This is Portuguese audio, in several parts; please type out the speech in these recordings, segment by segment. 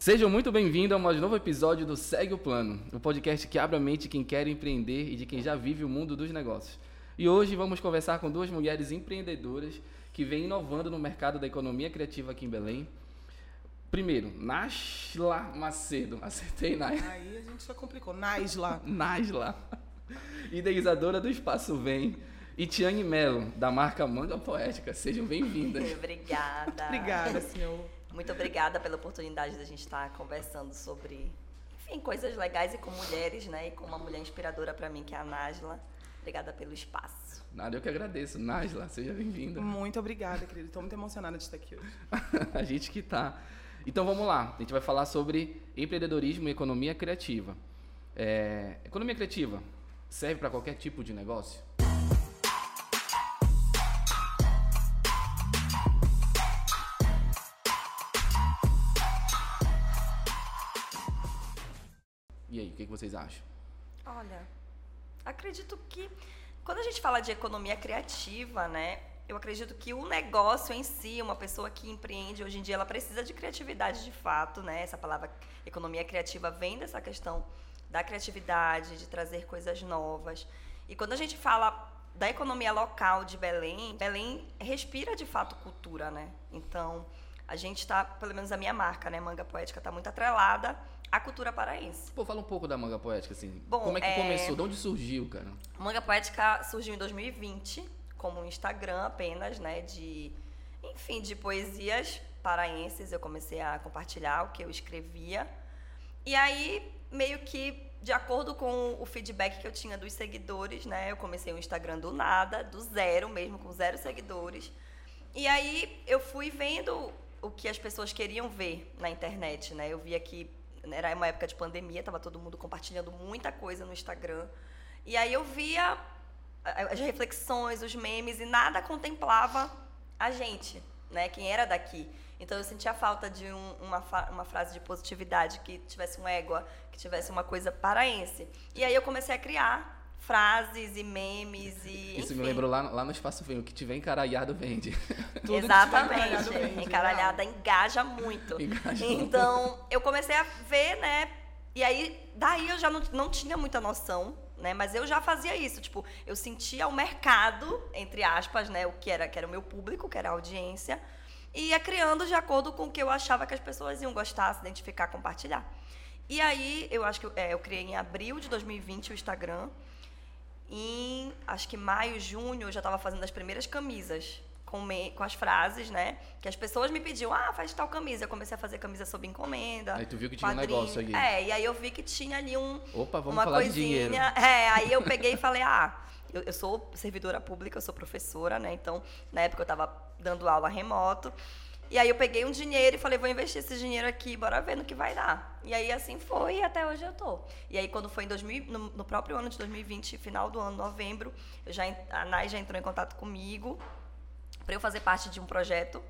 Sejam muito bem-vindos a mais novo episódio do Segue o Plano, o podcast que abre a mente de quem quer empreender e de quem já vive o mundo dos negócios. E hoje vamos conversar com duas mulheres empreendedoras que vêm inovando no mercado da economia criativa aqui em Belém. Primeiro, Nasla Macedo. Acertei, Nay. Aí a gente só complicou. Nasla. Nasla. Idealizadora do Espaço Vem. E Tiane Mello, da marca Manga Poética. Sejam bem-vindas. Obrigada. Obrigada, senhor. Muito obrigada pela oportunidade de a gente estar conversando sobre, enfim, coisas legais e com mulheres, né? E com uma mulher inspiradora para mim, que é a Najla. Obrigada pelo espaço. Nada, eu que agradeço. Najla, seja bem-vinda. Muito obrigada, querido. Estou muito emocionada de estar aqui hoje. a gente que tá. Então vamos lá. A gente vai falar sobre empreendedorismo e economia criativa. É, economia criativa serve para qualquer tipo de negócio? E aí, o que, que vocês acham? Olha, acredito que quando a gente fala de economia criativa, né? Eu acredito que o negócio em si, uma pessoa que empreende hoje em dia, ela precisa de criatividade de fato, né? Essa palavra economia criativa vem dessa questão da criatividade, de trazer coisas novas. E quando a gente fala da economia local de Belém, Belém respira de fato cultura, né? Então, a gente está, pelo menos a minha marca, né, Manga Poética, está muito atrelada à cultura paraense. Pô, fala um pouco da Manga Poética, assim. Bom, Como é que é... começou? De onde surgiu, cara? Manga Poética surgiu em 2020, como um Instagram apenas, né, de, enfim, de poesias paraenses. Eu comecei a compartilhar o que eu escrevia. E aí, meio que de acordo com o feedback que eu tinha dos seguidores, né, eu comecei o Instagram do nada, do zero mesmo, com zero seguidores. E aí eu fui vendo o que as pessoas queriam ver na internet, né? Eu via que era uma época de pandemia, tava todo mundo compartilhando muita coisa no Instagram. E aí eu via as reflexões, os memes e nada contemplava a gente, né? Quem era daqui. Então eu sentia falta de um, uma, uma frase de positividade que tivesse um égua, que tivesse uma coisa paraense. E aí eu comecei a criar frases e memes e. Isso enfim. me lembrou lá, lá no Espaço Vem, o que tiver encaralhado vende. Tudo Exatamente. encaralhado vende, Encaralhada engaja muito. Engaja então, eu comecei a ver, né? E aí, daí eu já não, não tinha muita noção, né? Mas eu já fazia isso. Tipo, eu sentia o mercado, entre aspas, né? O que era, que era o meu público, que era a audiência. E ia criando de acordo com o que eu achava que as pessoas iam gostar, se identificar, compartilhar. E aí, eu acho que é, eu criei em abril de 2020 o Instagram. Em, acho que maio, junho, eu já estava fazendo as primeiras camisas com, me, com as frases, né? Que as pessoas me pediam, ah, faz tal camisa. Eu comecei a fazer camisa sob encomenda. Aí tu viu que tinha um quadrinho. negócio ali. É, e aí eu vi que tinha ali um, Opa, vamos uma falar coisinha. de dinheiro. É, aí eu peguei e falei, ah, eu, eu sou servidora pública, eu sou professora, né? Então, na época eu estava dando aula remoto. E aí eu peguei um dinheiro e falei, vou investir esse dinheiro aqui, bora ver no que vai dar. E aí assim foi e até hoje eu tô. E aí quando foi em 2000, no, no próprio ano de 2020, final do ano, novembro, eu já, a Nai já entrou em contato comigo para eu fazer parte de um projeto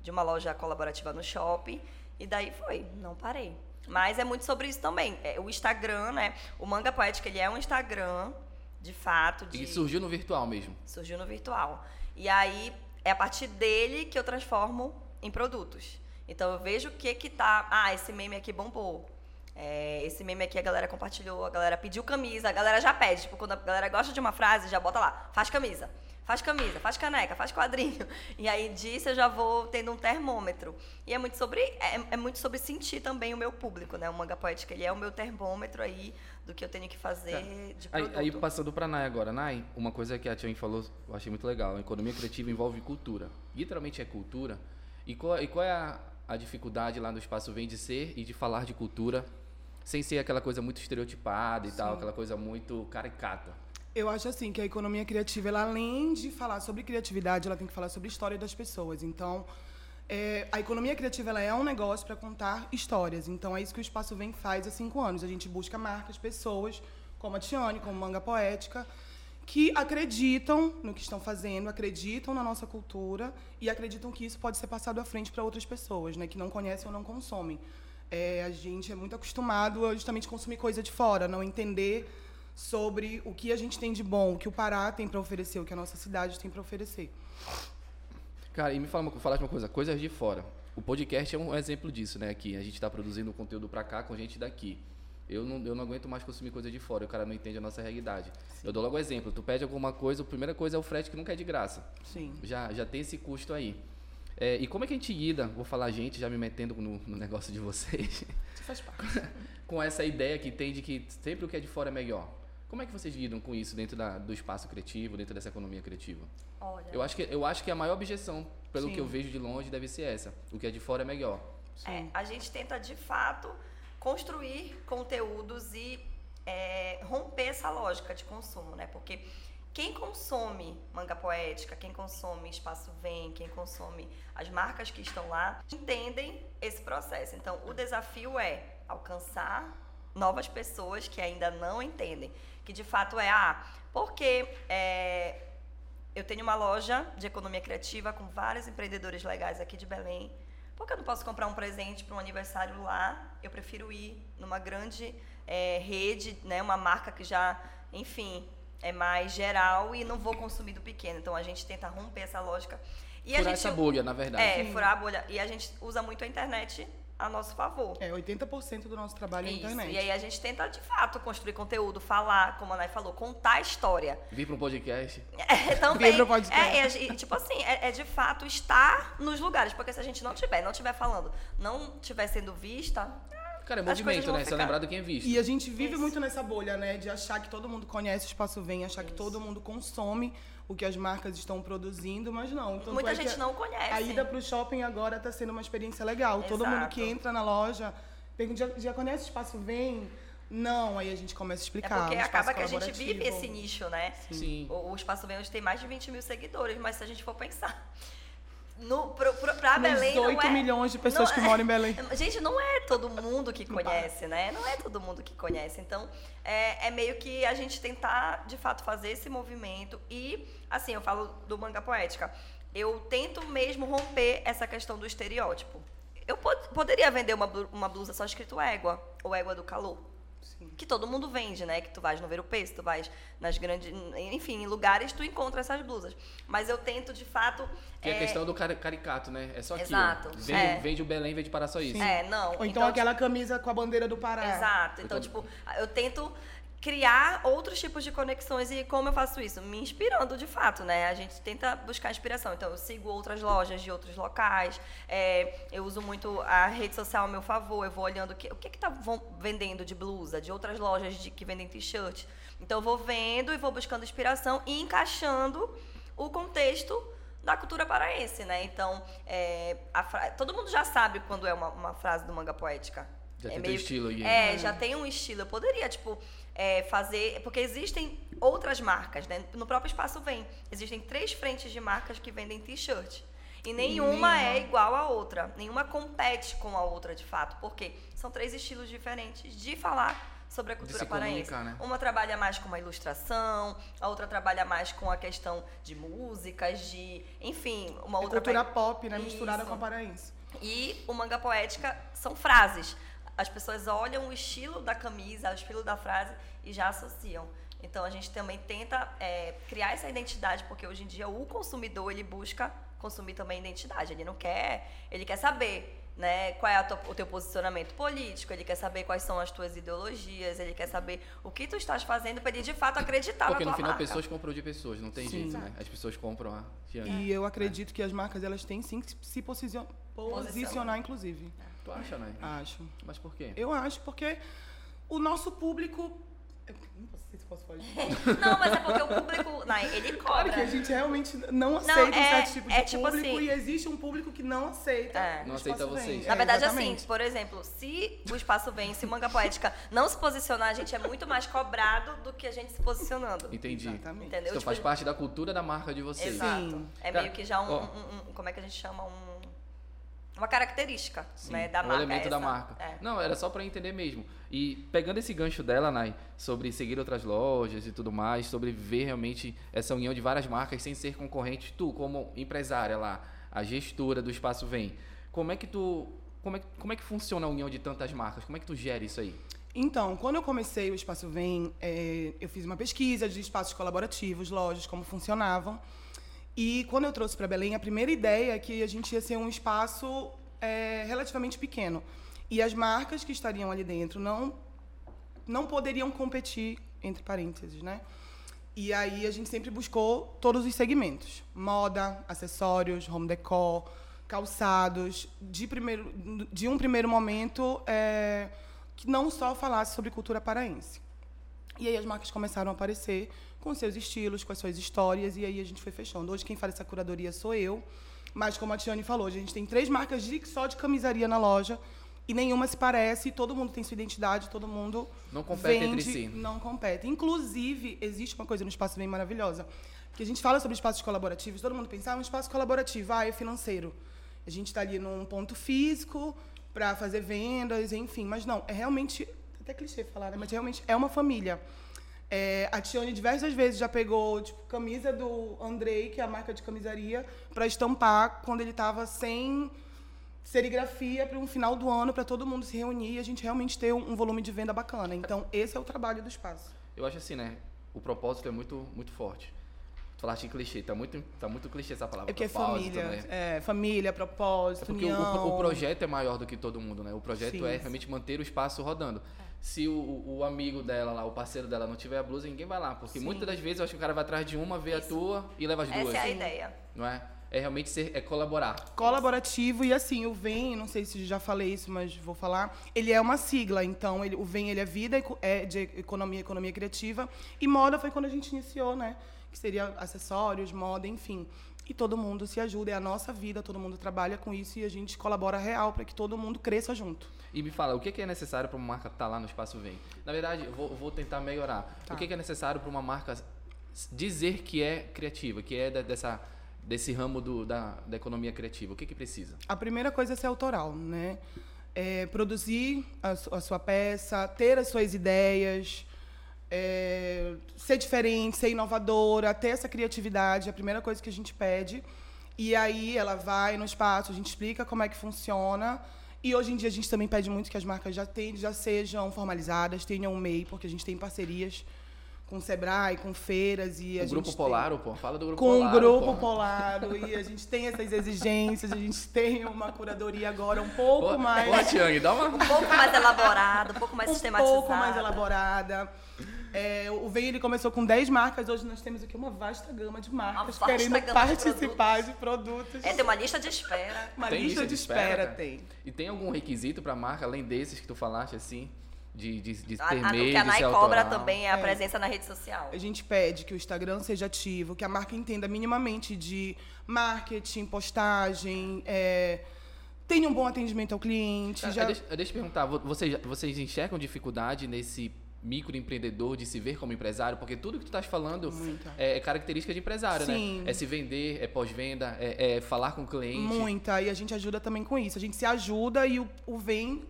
de uma loja colaborativa no shopping. E daí foi, não parei. Mas é muito sobre isso também. É, o Instagram, né? O Manga Poética, ele é um Instagram, de fato. De... E surgiu no virtual mesmo. Surgiu no virtual. E aí é a partir dele que eu transformo em produtos. Então eu vejo o que que tá. Ah, esse meme aqui bombou. É, esse meme aqui a galera compartilhou, a galera pediu camisa, a galera já pede. Tipo, quando a galera gosta de uma frase, já bota lá, faz camisa. Faz camisa, faz caneca, faz quadrinho. E aí disso eu já vou tendo um termômetro. E é muito sobre é, é muito sobre sentir também o meu público, né? O manga poética, ele é o meu termômetro aí do que eu tenho que fazer Tá. de Aí, produto. aí passando pra Nai agora. Nai, uma coisa que a Tiane falou, eu achei muito legal. A economia criativa envolve cultura. Literalmente é cultura. E qual, e qual é a, a dificuldade lá no Espaço Vem de ser e de falar de cultura sem ser aquela coisa muito estereotipada e tal, aquela coisa muito caricata? Eu acho assim que a economia criativa, ela, além de falar sobre criatividade, ela tem que falar sobre história das pessoas. Então, é, a economia criativa ela é um negócio para contar histórias. Então, é isso que o Espaço Vem faz há cinco anos. A gente busca marcas, pessoas, como a Tiane, como Manga Poética, que acreditam no que estão fazendo, acreditam na nossa cultura e acreditam que isso pode ser passado à frente para outras pessoas, né, que não conhecem ou não consomem. É, a gente é muito acostumado a justamente consumir coisa de fora, não entender sobre o que a gente tem de bom, o que o Pará tem para oferecer, o que a nossa cidade tem para oferecer. Cara, e me fala falaste uma coisa, coisas de fora. o podcast é um exemplo disso, né? Aqui a gente está produzindo conteúdo para cá com gente daqui. Eu não, eu não aguento mais consumir coisa de fora, o cara não entende a nossa realidade. Sim. Eu dou logo exemplo, tu pede alguma coisa, a primeira coisa é o frete que nunca é de graça. Sim. Já, já tem esse custo aí. É, e como é que a gente lida, vou falar a gente, já me metendo no, no negócio de vocês. Isso faz parte. com essa ideia que tem de que sempre o que é de fora é melhor. Como é que vocês lidam com isso dentro da, do espaço criativo, dentro dessa economia criativa? Olha. Eu acho que, eu acho que a maior objeção, pelo Sim. que eu vejo de longe, deve ser essa. O que é de fora é melhor. É, a gente tenta, de fato, construir conteúdos e é, romper essa lógica de consumo, né? Porque quem consome manga poética, quem consome Espaço Vem, quem consome as marcas que estão lá, entendem esse processo. Então, o desafio é alcançar novas pessoas que ainda não entendem. Que de fato é, ah, porque é, eu tenho uma loja de economia criativa com vários empreendedores legais aqui de Belém por que eu não posso comprar um presente para um aniversário lá? Eu prefiro ir numa grande é, rede, né, uma marca que já, enfim, é mais geral e não vou consumir do pequeno. Então a gente tenta romper essa lógica. E furar a gente, essa bolha, na verdade. É, Sim. furar a bolha. E a gente usa muito a internet a nosso favor. É, 80% do nosso trabalho é Isso. internet. E aí a gente tenta, de fato, construir conteúdo, falar, como a Nay falou, contar a história. Vir para um podcast. É, também. Vir para um podcast. É, é, tipo assim, é, é, de fato estar nos lugares. Porque se a gente não tiver, não estiver falando, não estiver sendo vista... Cara, é movimento, né? Você é lembrado quem é visto. E a gente vive Isso. muito nessa bolha, né? De achar que todo mundo conhece o Espaço Vem, achar Isso. que todo mundo consome o que as marcas estão produzindo, mas não. Tanto Muita é gente não conhece. A ida para o shopping agora está sendo uma experiência legal. Exato. Todo mundo que entra na loja pergunta, já, já conhece o Espaço Vem? Não, aí a gente começa a explicar. É porque acaba que a gente vive esse nicho, né? Sim. O, o Espaço Vem hoje tem mais de 20 mil seguidores, mas se a gente for pensar no, pro, pro, pra Belém 8 não é, milhões de pessoas que moram em Belém. Gente, não é todo mundo que conhece, né? Não é todo mundo que conhece. Então, é, é, meio que a gente tentar, de fato, fazer esse movimento. E, assim, eu falo do manga poética. Eu tento mesmo romper essa questão do estereótipo. Eu pod poderia vender uma, uma blusa só escrito égua, ou égua do calor. Sim. Que todo mundo vende, né? Que tu vais no Ver o Peso, tu vais nas grandes. Enfim, em lugares tu encontra essas blusas. Mas eu tento, de fato. Que é a questão do caricato, né? É só aquilo. Exato. Vende, é. vende o Belém, vende para só isso. Sim. É, não. Ou então, então aquela tipo... camisa com a bandeira do Pará. Exato. Então, então, tipo, eu tento criar outros tipos de conexões e como eu faço isso? Me inspirando de fato, né? A gente tenta buscar inspiração. Então, eu sigo outras lojas de outros locais, é, eu uso muito a rede social a meu favor, eu vou olhando o que, o que está vendendo de blusa, de outras lojas de, que vendem t-shirt. Então, eu vou vendo e vou buscando inspiração e encaixando o contexto da cultura paraense, né? Então, é, fra... todo mundo já sabe quando é uma, uma frase do manga poética. Já é tem meio... estilo aí. É, já tem um estilo. Eu poderia, tipo, é, fazer. Porque existem outras marcas, né? No próprio espaço vem. Existem três frentes de marcas que vendem t-shirt. E nenhuma, nenhuma, é igual à outra. Nenhuma compete com a outra, de fato. Porque são três estilos diferentes de falar sobre a cultura paraense. Né? Uma trabalha mais com uma ilustração, a outra trabalha mais com a questão de músicas, de. Enfim, uma é outra. Cultura pop, né? Misturada com a paraense. E o manga poética são frases as pessoas olham o estilo da camisa, o estilo da frase e já associam. Então a gente também tenta é, criar essa identidade, porque hoje em dia o consumidor ele busca consumir também identidade. Ele não quer, ele quer saber né, qual é tua, o teu posicionamento político, ele quer saber quais são as tuas ideologias, ele quer saber o que tu estás fazendo para ele de fato acreditar Porque na tua no final marca. pessoas compram de pessoas, não tem Sim. jeito, né? As pessoas compram a E eu acredito é. que as marcas elas têm sim que se posicionar, posicionar inclusive. É. Tu acha, né? Acho. Mas por quê? Eu acho porque o nosso público não sei se posso falar Não, mas é porque o público, não, ele cobra. Claro que a gente realmente não aceita não, é, um certo tipo de é, tipo público assim, e existe um público que não aceita. É. Não aceita vocês. Na verdade, é, assim, por exemplo, se o espaço vem, se manga poética não se posicionar, a gente é muito mais cobrado do que a gente se posicionando. Entendi. Exatamente. Entendeu? Então tipo, faz parte da cultura da marca de vocês. Exato. Sim. É meio que já um, um, um, como é que a gente chama? Um uma característica né, da um marca. elemento essa. da marca. É. Não, era só para entender mesmo. E pegando esse gancho dela, Nai, sobre seguir outras lojas e tudo mais, sobre ver realmente essa união de várias marcas sem ser concorrente, tu como empresária lá, a gestora do espaço vem. Como é que tu como é, como é que funciona a união de tantas marcas? Como é que tu gera isso aí? Então, quando eu comecei o Espaço Vem, é, eu fiz uma pesquisa de espaços colaborativos, lojas, como funcionavam. E quando eu trouxe para Belém, a primeira ideia é que a gente ia ser um espaço é, relativamente pequeno. E as marcas que estariam ali dentro não, não poderiam competir, entre parênteses, né? E aí a gente sempre buscou todos os segmentos: moda, acessórios, home decor, calçados, de, primeiro, de um primeiro momento é, que não só falasse sobre cultura paraense. E aí as marcas começaram a aparecer com seus estilos, com as suas histórias, e aí a gente foi fechando. Hoje quem faz essa curadoria sou eu, mas como a Tiane falou, a gente tem três marcas de, só de camisaria na loja, e nenhuma se parece, todo mundo tem sua identidade, todo mundo não compete vende, entre si. Não compete. Inclusive, existe uma coisa no espaço bem maravilhosa, que a gente fala sobre espaços colaborativos, todo mundo pensa, ah, um espaço colaborativo, ah, é financeiro. A gente está ali num ponto físico para fazer vendas, enfim, mas não, é realmente, até clichê falar, né? mas realmente é uma família. É, a Tione diversas vezes já pegou tipo, camisa do Andrei, que é a marca de camisaria, para estampar quando ele estava sem serigrafia para um final do ano para todo mundo se reunir e a gente realmente ter um, um, volume de venda bacana. Então, esse é o trabalho do espaço. Eu acho assim, né? O propósito é muito, muito forte. Tu falaste em clichê, tá muito, tá muito clichê essa palavra. É que é família, né? é, família, propósito, é porque. O, o, projeto é maior do que todo mundo, né? O projeto Sim. é realmente manter o espaço rodando. É. Se o, o, amigo dela lá, o parceiro dela não tiver a blusa, ninguém vai lá. Porque Sim. muitas das vezes eu acho que o cara vai atrás de uma, vê Isso. a tua e leva as duas. Essa é a ideia. Não é? é realmente ser, é colaborar. Colaborativo e assim, o VEM, não sei se já falei isso, mas vou falar, ele é uma sigla, então ele, o VEM ele é vida é de economia, economia criativa e moda foi quando a gente iniciou, né? Que seria acessórios, moda, enfim. E todo mundo se ajuda, é a nossa vida, todo mundo trabalha com isso e a gente colabora real para que todo mundo cresça junto. E me fala, o que é necessário para uma marca estar tá lá no Espaço Vem? Na verdade, eu vou, vou tentar melhorar. Tá. O que é necessário para uma marca dizer que é criativa, que é dessa desse ramo do, da, da economia criativa? O que, que precisa? A primeira coisa é ser autoral, né? É produzir a, a, sua peça, ter as suas ideias, é, ser diferente, ser inovadora, ter essa criatividade, é a primeira coisa que a gente pede. E aí ela vai no espaço, a gente explica como é que funciona. E hoje em dia a gente também pede muito que as marcas já, tenham, já sejam formalizadas, tenham um MEI, porque a gente tem parcerias com o Sebrae, com feiras e a o grupo Polaro, pô, fala do grupo com Polaro. Com o grupo pô. Polaro e a gente tem essas exigências, a gente tem uma curadoria agora um pouco pô, mais Pô, Tiang, dá uma um pouco mais elaborada, um pouco mais um sistematizada. Um pouco mais elaborada. É, o Vem ele começou com 10 marcas, hoje nós temos aqui uma vasta gama de marcas querendo participar de produtos. de produtos. É, tem uma lista de espera. Uma tem lista, lista de, de espera, espera, tem. E tem algum requisito para a marca, além desses que tu falaste assim? De, de, de ter a, meio, O que a Nai cobra também é a é. presença na rede social. A gente pede que o Instagram seja ativo, que a marca entenda minimamente de marketing, postagem, é, tenha um bom atendimento ao cliente. Ah, já... deixa, deixa eu perguntar, vocês, vocês enxergam dificuldade nesse microempreendedor de se ver como empresário? Porque tudo que tu estás falando é, é, característica de empresário, Sim. né? É se vender, é pós-venda, é, é, falar com o cliente. Muita, e a gente ajuda também com isso. A gente se ajuda e o, o vem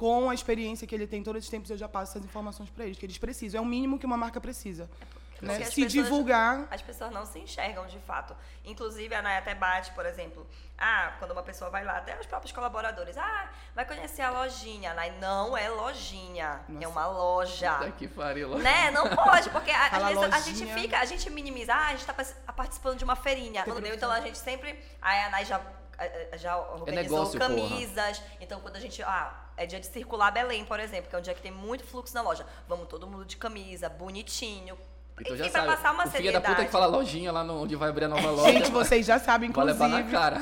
com a experiência que ele tem todos os tempos, eu já passo essas informações para eles, que eles precisam. É o mínimo que uma marca precisa. É né? Se pessoas, divulgar. As pessoas não se enxergam de fato. Inclusive, a Naya até bate, por exemplo. Ah, quando uma pessoa vai lá, até os próprios colaboradores. Ah, vai conhecer a lojinha. Nai, não é lojinha. É Nossa. É uma loja. Que faria loja. Né? Não pode, porque a, às vezes a gente fica, a gente minimiza. Ah, a gente está participando de uma feirinha. Entendeu? Então a gente sempre. Aí a Nai já já organizou é negócio, camisas. Porra. Então, quando a gente. Ah, é dia de circular Belém, por exemplo, que é um dia que tem muito fluxo na loja. Vamos todo mundo de camisa, bonitinho. Então já sabe, passar uma o filho da puta que fala lojinha lá no, onde vai abrir a nova loja. Gente, vocês já sabem, inclusive. Vai levar na cara.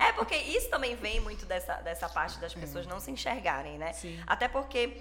É, porque isso também vem muito dessa, dessa parte das pessoas é. não se enxergarem, né? Sim. Até porque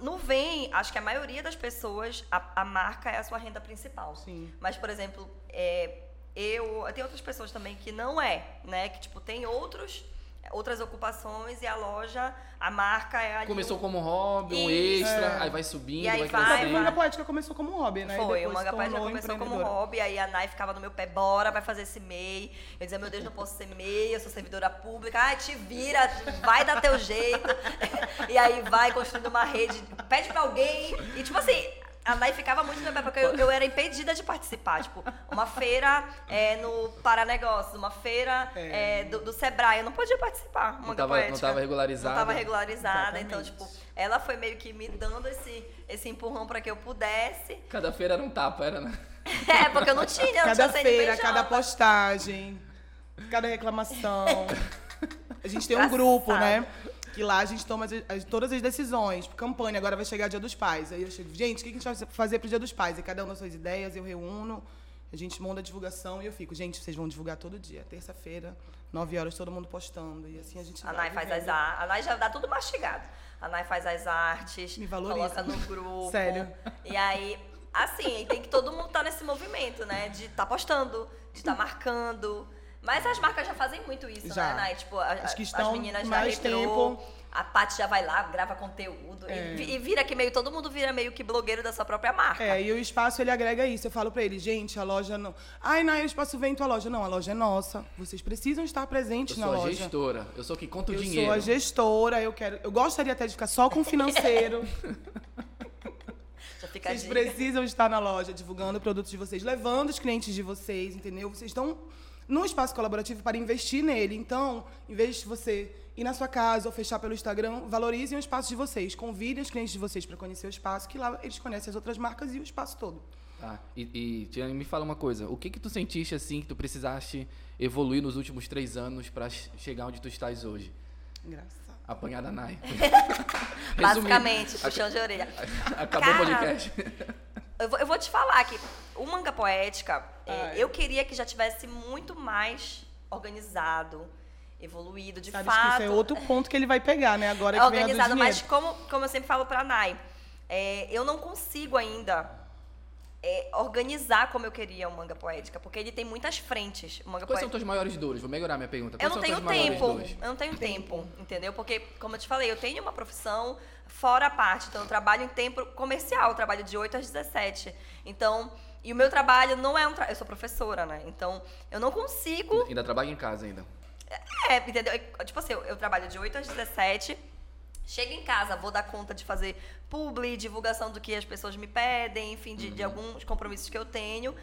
no vem, acho que a maioria das pessoas, a, a marca é a sua renda principal. Sim. Mas, por exemplo, é, eu. Tem outras pessoas também que não é, né? Que, tipo, tem outros outras ocupações e a loja, a marca é ali. Começou como hobby, um extra, é. aí vai subindo, e aí vai, vai A manga poética começou como hobby, né? Foi, o manga poética começou como hobby, aí a Nai ficava no meu pé, bora, vai fazer esse MEI. Eu dizia, meu Deus, não posso ser MEI, eu sou servidora pública. Ai, te vira, vai dar teu jeito. e aí vai construindo uma rede, pede pra alguém. E tipo assim, a Nai ficava muito no meu porque eu, eu, era impedida de participar. Tipo, uma feira é, no Paranegócios, uma feira é. É, do, do, Sebrae, eu não podia participar. Não tava, não tava regularizada. Não tava regularizada. Então, tipo, ela foi meio que me dando esse, esse empurrão para que eu pudesse. Cada feira era um tapa, era, né? É, porque eu não tinha. Cada não tinha feira, cada postagem, cada reclamação. A gente tem um grupo, né? Que lá a gente toma as, as, todas as decisões. Campanha, agora vai chegar o Dia dos Pais. Aí eu chego, gente, o que a gente vai fazer pro Dia dos Pais? E cada um das suas ideias, eu reúno, a gente monta a divulgação e eu fico, gente, vocês vão divulgar todo dia. Terça-feira, 9 horas, todo mundo postando. E assim a gente A. Nai faz as artes. A Nai já dá tudo mastigado. A Nai faz as artes, Me valoriza. coloca no grupo. Sério. E aí, assim, tem que todo mundo estar nesse movimento, né? De estar postando, de estar marcando. Mas as marcas já fazem muito isso, Já. né, Nai? Tipo, a- Acho que as estão meninas já mais retrô, tempo. A Paty já vai lá, grava conteúdo. É. E, e vira que meio, todo mundo vira meio que blogueiro da sua própria marca. É, e o espaço ele agrega isso. Eu falo pra ele, gente, a loja não. Ai, não, o espaço vem tua loja. Não, a loja é nossa. Vocês precisam estar Eu presentes na sou a loja. gestora. Eu sou que conta o Eu dinheiro. sou a gestora, eu quero. Eu gostaria até de ficar só com o financeiro. Já Vocês precisam estar na loja divulgando produtos de vocês, levando os clientes de vocês, entendeu? Vocês estão no espaço colaborativo para investir nele. Então, em vez de você ir na sua casa ou fechar pelo Instagram, valorizem o espaço de vocês. Convidem os clientes de vocês para conhecer o espaço, que lá eles conhecem as outras marcas e o espaço todo. Tá. E, e Tiane, me fala uma coisa. O que que tu sentiste assim que tu precisaste evoluir nos últimos três anos para chegar onde tu estás hoje? Graças. Apanhar da Nai. Basicamente, puxão de orelha. Acabou o Cara, podcast. Eu vou, eu vou te falar que o manga poética, é, eu queria que já tivesse muito mais organizado, evoluído, de Sabe fato. que isso é outro ponto que ele vai pegar, né? Agora que vem a do organizado, mas como, como eu sempre falo pra Nai, é, eu não consigo ainda é, organizar como eu queria o manga poética, porque ele tem muitas frentes. Manga Quais são poética. tuas maiores dores? Vou melhorar minha pergunta. Eu Quais não são tenho tempo. dores? Eu não tenho tempo, entendeu? Porque, como eu te falei, eu tenho uma profissão fora a parte. Então, eu trabalho em tempo comercial, eu trabalho de 8 às 17. Então, e o meu trabalho não é um trabalho. Eu sou professora, né? Então, eu não consigo. Ainda trabalho em casa ainda. É, entendeu? Eu- Tipo assim, eu, eu trabalho de 8 às 17. Chego em casa, vou dar conta de fazer publi, divulgação do que as pessoas me pedem, enfim, de, Uhum. de alguns compromissos que eu tenho.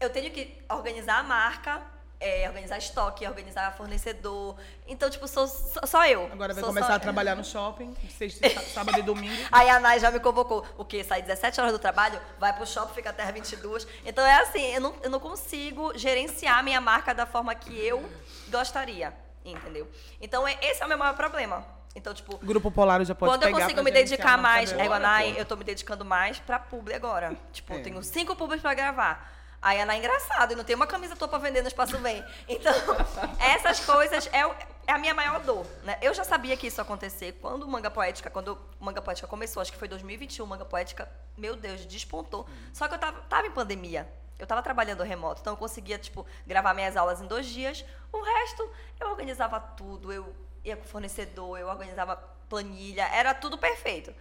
Eu tenho que organizar a marca, é, organizar estoque, organizar fornecedor. Então, tipo, sou só, só eu. Agora vai Sou começar só- a trabalhar no shopping, sexta, sá- sábado e domingo. Aí a Nai já me convocou. O quê? Sai 17 horas do trabalho, vai pro shopping, fica até as 22. Então é assim, eu não, eu não consigo gerenciar minha marca da forma que eu gostaria, entendeu? Então é- esse é o meu maior problema. Então, tipo, Grupo Polar já pode quando eu consigo me dedicar mais, é, Bora, Nai, pô. eu tô me dedicando mais pra publi agora. Tipo, eu É. tenho cinco publis pra gravar. Aí a Nai é engraçado, e não tem uma camisa tua pra vender no Espaço Vem. Então, essas coisas é, é a minha maior dor, né? Eu já sabia que isso ia acontecer quando o Manga Poética, quando o Manga Poética começou, acho que foi 2021, o Manga Poética, meu Deus, despontou. Só que eu tava, tava em pandemia. Eu tava trabalhando remoto, então eu conseguia, tipo, gravar minhas aulas em dois dias. O resto, eu organizava tudo, eu ia com fornecedor, eu organizava planilha, era tudo perfeito.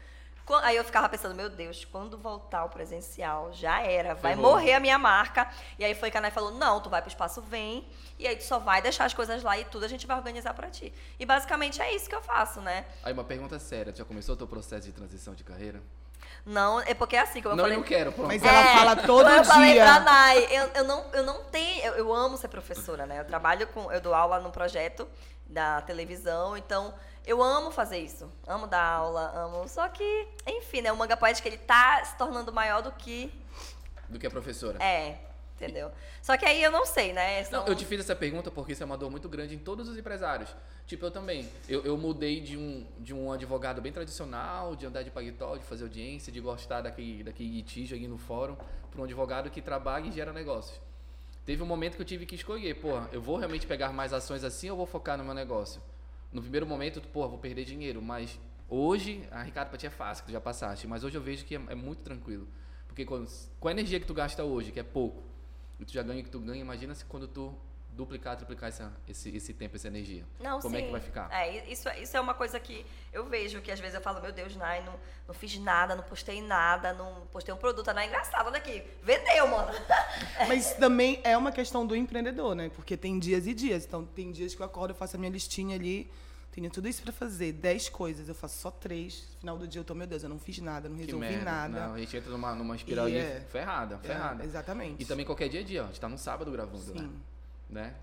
Aí eu ficava pensando, meu Deus, quando voltar o presencial, já era, vai Ferrou. morrer a minha marca. E aí foi que a Nai falou, não, tu vai pro espaço Vem, e aí tu só vai deixar as coisas lá e tudo a gente vai organizar pra ti. E basicamente é isso que eu faço, né? Aí uma pergunta séria. Tu já começou o teu processo de transição de carreira? Não, é porque é assim, como não, eu eu falei. não quero, pronto. Mas ela fala todo eu falei dia. pra Nai, eu, eu, não, eu não tenho, eu, eu amo ser professora, né? Eu trabalho com, eu dou aula num projeto da televisão, então eu amo fazer isso. Amo dar aula, amo. Só que, enfim, né? O manga poético ele tá se tornando maior do que Do que a professora. é, entendeu? Só que aí eu não sei, né? Não, eu te fiz essa pergunta porque isso é uma dor muito grande em todos os empresários. Tipo, eu também. Eu, eu mudei de um, de um advogado bem tradicional, de andar de paletó, de fazer audiência, de gostar daquele, daquele litígio aqui no fórum, para um advogado que trabalha e gera negócios. Teve um momento que eu tive que escolher, pô, eu vou realmente pegar mais ações assim ou vou focar no meu negócio? No primeiro momento, pô, vou perder dinheiro, mas hoje, a Ricardo, pra ti é fácil, que tu já passaste, mas hoje eu vejo que é, é muito tranquilo. Porque quando, com a energia que tu gasta hoje, que é pouco, e tu já ganha o que tu ganha, imagina se quando tu duplicar, triplicar essa, esse, esse tempo, essa energia. Não, Como sim. é que vai ficar? É, isso, isso é uma coisa que eu vejo, que às vezes eu falo, meu Deus, Nai, não, não fiz nada, não postei nada, não postei um produto. Nai é engraçado, olha aqui. Vendeu, mano. Mas também é uma questão do empreendedor, né? Porque tem dias e dias. Então, tem dias que eu acordo, eu faço a minha listinha ali, tenho tudo isso pra fazer, 10 coisas, eu faço só três. No final do dia eu tô, meu Deus, eu não fiz nada, não Que resolvi merda. nada. Não, a gente entra numa, numa espiral E ali é- ferrada, ferrada. É, exatamente. E também qualquer dia a dia, ó, a gente tá no sábado gravando, né? Sim. né?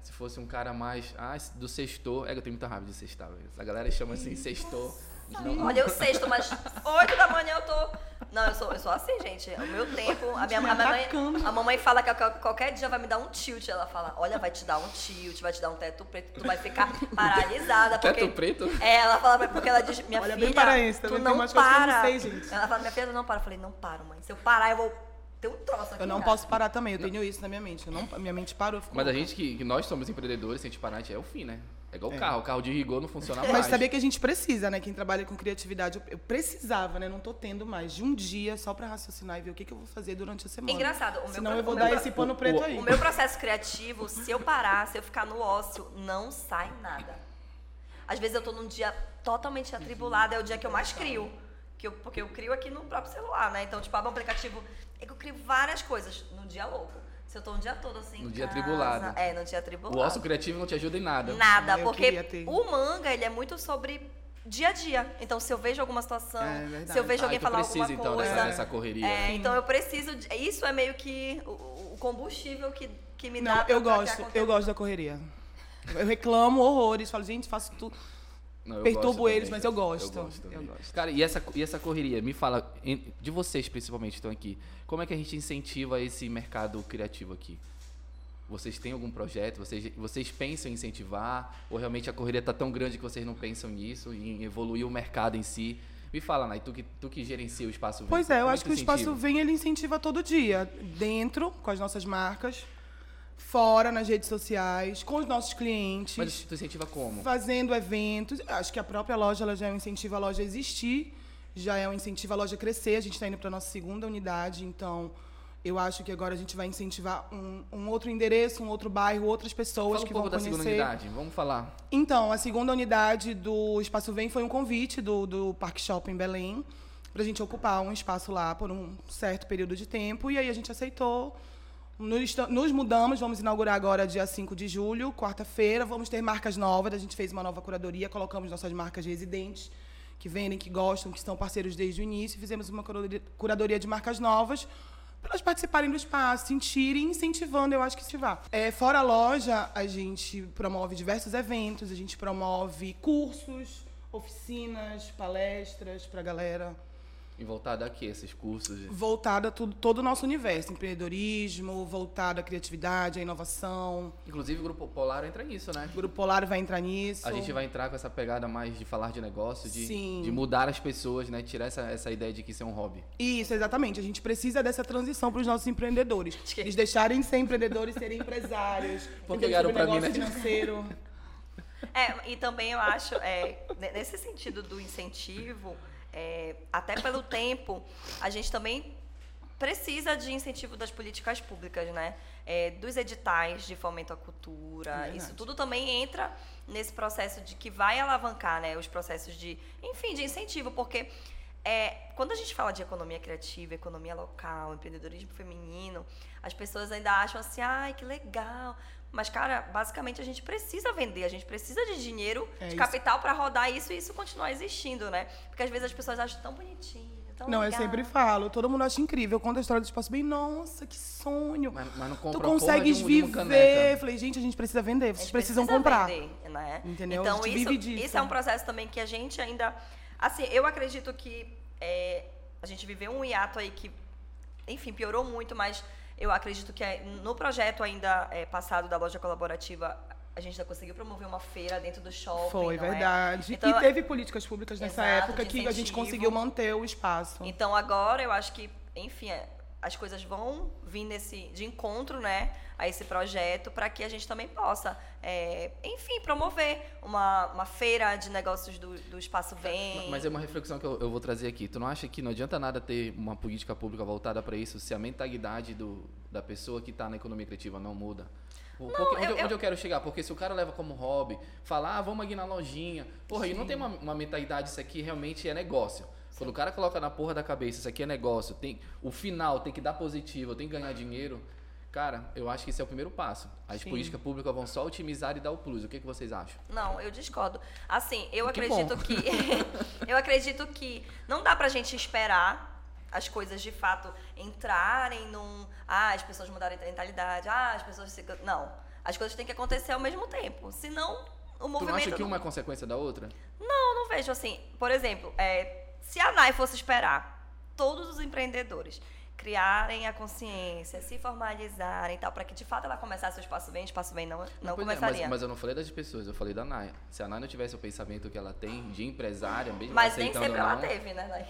Se fosse um cara mais ah, do sextor, é que eu tenho muita raiva de sextar, velho. A galera chama assim, sextor. Não. Olha, eu sexto, mas 8 da manhã eu tô. Não, eu sou, eu sou assim, gente. O meu tempo. A, minha, a, mamãe, a mamãe fala que qualquer dia vai me dar um tilt. Ela fala: Olha, vai te dar um tilt, vai te dar um teto preto, tu vai ficar paralisada. Porque... Teto preto? É, ela fala, porque ela diz: Minha Olha, filha, bem paraense, tu também não para. sei, gente. Ela fala: Minha filha, tu não para. Eu falei: Não paro, mãe. Se eu parar, eu vou ter um troço aqui. Eu não posso parar também, eu tenho isso na minha mente. Eu não, minha mente parou, ficou Mas a gente que, que nós somos empreendedores, se a gente parar, a gente é o fim, né? É igual o carro. O carro de rigor não funciona mais. Mas sabia que a gente precisa, né? Quem trabalha com criatividade, eu, eu precisava, né? Não tô tendo mais de um dia só pra raciocinar e ver o que, que eu vou fazer durante a semana. Engraçado, o meu Senão pro- eu vou o dar meu esse pano preto o- aí. O meu processo criativo, se eu parar, se eu ficar no ócio, não sai nada. Às vezes eu tô num dia totalmente atribulado, é o dia que eu mais crio. Que eu, porque eu crio aqui no próprio celular, né? Então, tipo, abre um aplicativo. É que eu crio várias coisas no dia louco. Se eu tô um dia todo assim. No em dia casa- atribulado. É, no dia atribulado. O ócio criativo não te ajuda em nada. Nada, eu porque o manga, ele é muito sobre dia a dia. Então, se eu vejo alguma situação, É, verdade. se eu vejo Ah, alguém tu falar precisa, alguma então, coisa. dessa, dessa correria. É, então eu preciso. de- Isso é meio que o, o combustível que, que me dá. Não, eu gosto, eu gosto da correria. Eu reclamo horrores, falo, gente, faço tudo. Não, Perturbo eles, também. mas eu gosto. Eu gosto. Eu gosto. Cara, e essa, e essa correria? Me fala, de vocês principalmente que estão aqui, como é que a gente incentiva esse mercado criativo aqui? Vocês têm algum projeto? Vocês, vocês pensam em incentivar? Ou realmente a correria está tão grande que vocês não pensam nisso, em evoluir o mercado em si? Me fala, Nai, tu que, tu que gerencia o espaço Vem, Pois é, eu como acho que o Espaço? Vem, ele incentiva todo dia. Dentro, com as nossas marcas. Fora, nas redes sociais. Com os nossos clientes. Mas tu incentiva como? fazendo eventos. Acho que a própria loja ela já é um incentivo à loja a existir, já é um incentivo à loja a crescer. A gente está indo para a nossa segunda unidade, então eu acho que agora a gente vai incentivar um, um outro endereço, um outro bairro, outras pessoas Fala um que pouco vão da conhecer. segunda unidade, vamos falar. Então, a segunda unidade do Espaço Vem foi um convite do, do Parque Shopping Belém para a gente ocupar um espaço lá por um certo período de tempo. E aí a gente aceitou. Nos, nos mudamos, vamos inaugurar agora dia 5 de julho, quarta-feira. Vamos ter marcas novas. A gente fez uma nova curadoria, colocamos nossas marcas residentes, que vendem, que gostam, que estão parceiros desde o início. Fizemos uma curadoria- de marcas novas para elas participarem do espaço, sentirem, incentivando, eu acho que se vá. É, fora a loja, a gente promove diversos eventos, a gente promove cursos, oficinas, palestras para a galera, Em voltado aqui, esses cursos. de- voltada a tudo, todo o nosso universo, empreendedorismo, voltado à criatividade, à inovação. Inclusive o Grupo Polar entra nisso, né? O Grupo Polar vai entrar nisso. A gente vai entrar com essa pegada mais de falar de negócio, de, Sim. de mudar as pessoas, né? Tirar essa, essa ideia de que isso é um hobby. Isso, exatamente. A gente precisa dessa transição para os nossos empreendedores. Que- Eles deixarem de ser empreendedores, serem empresários. Porque ligaram sobre pra mim, negócio né? financeiro. É, e também eu acho, é, ne- nesse sentido do incentivo, é, até pelo tempo, a gente também precisa de incentivo das políticas públicas, né? É, dos editais de fomento à cultura. Verdade. Isso tudo também entra nesse processo de que vai alavancar né, os processos de, enfim, de incentivo, porque é, quando a gente fala de economia criativa, economia local, empreendedorismo feminino, as pessoas ainda acham assim, ai, que legal. Mas, cara, basicamente a gente precisa vender, a gente precisa de dinheiro, É de isso. capital para rodar isso e isso continuar existindo, né? Porque às vezes as pessoas acham tão bonitinho, tão Não, eu legal. sempre falo, todo mundo acha incrível. Eu conto a história do espaço bem, nossa, que sonho. Mas, mas não tu compra porra consegues de um- viver. Falei, gente, a gente precisa vender, A vocês gente precisam precisa comprar. vender, né? Entendeu? A Então, gente isso, vive disso. isso é um processo também que a gente ainda. Assim, eu acredito que é, a gente viveu um hiato aí que, enfim, piorou muito, mas eu acredito que é, no projeto ainda é, passado da loja colaborativa, a gente já conseguiu promover uma feira dentro do shopping. Foi, é? verdade. Então, e teve políticas públicas nessa Exato, época que a gente conseguiu manter o espaço. Então agora eu acho que, enfim, é, as coisas vão vir nesse de encontro, né, a esse projeto para que a gente também possa, é, enfim, promover uma, uma feira de negócios do, do espaço Vem. Mas é uma reflexão que eu, eu vou trazer aqui. Tu não acha que não adianta nada ter uma política pública voltada para isso se a mentalidade do, da pessoa que está na economia criativa não muda? Por- porque onde, eu- eu, onde eu quero chegar? Porque se o cara leva como hobby, fala, ah, vamos aqui na lojinha. Porra, e não tem uma, uma mentalidade, isso aqui realmente é negócio. Quando o cara coloca na porra da cabeça, isso aqui é negócio, tem, o final tem que dar positivo, tem que ganhar dinheiro. Cara, eu acho que esse é o primeiro passo. As Sim. políticas públicas vão só otimizar e dar o plus. O que, que vocês acham? Não, eu discordo. Assim, eu Que acredito bom. que eu acredito que não dá pra gente esperar as coisas de fato entrarem num, ah, as pessoas mudarem a mentalidade, ah, as pessoas se... não. As coisas têm que acontecer ao mesmo tempo. Senão o Tu movimento. não acha que uma é consequência da outra? Não, não vejo assim. Por exemplo, é, se a NAI fosse esperar todos os empreendedores criarem a consciência, se formalizarem e tal, para que de fato ela começasse o espaço bem, o espaço bem não, não, Pois é, começaria. mas, mas eu não falei das pessoas, eu falei da Naya. Se a Naya não tivesse o pensamento que ela tem de empresária, mesmo Mas nem sempre ou ela não, teve, né, Nai?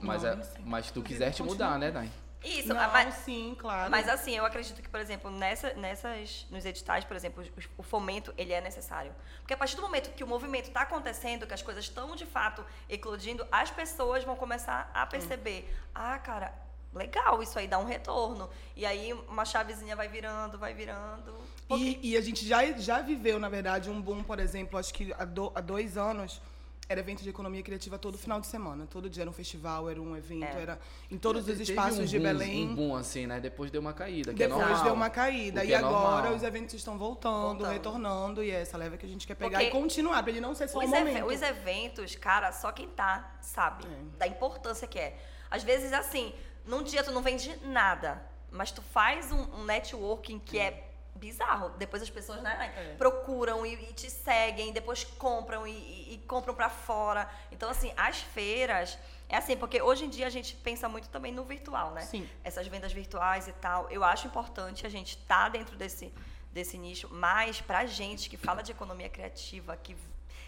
Mas, Não, é, mas tu continua. mudar, né, Nai? Isso, não, mas, sim, claro. mas assim, eu acredito que, por exemplo, nessa, nessas, nos editais, por exemplo, os- o fomento, ele é necessário. Porque a partir do momento que o movimento está acontecendo, que as coisas estão, de fato, eclodindo, as pessoas vão começar a perceber, ah, cara, legal, isso aí dá um retorno. E aí uma chavezinha vai virando, vai virando. E, e a gente já, já viveu, na verdade, um boom, por exemplo, acho que há, do- há dois anos, era evento de economia criativa todo final de semana. Todo dia era um festival, era um evento, É. era em todos os Teve espaços um de boom, Belém. Um boom assim, né? Depois deu uma caída, que é Depois normal. deu uma caída. E é agora normal. os eventos estão voltando, Voltando. retornando. E é essa leva que a gente quer pegar Porque e continuar, pra ele não ser só Os, um momento. os eventos, cara, só quem tá sabe É. da importância que é. Às vezes, assim, num dia tu não vende nada, mas tu faz um, um networking que é bizarro. Depois as pessoas né, É. procuram e, e te seguem, depois compram e, e- e compram pra fora. Então, assim, as feiras. É assim, porque hoje em dia a gente pensa muito também no virtual, né? Sim. essas vendas virtuais e tal. Eu acho importante a gente estar dentro desse, desse nicho, mas pra gente que fala de economia criativa, que,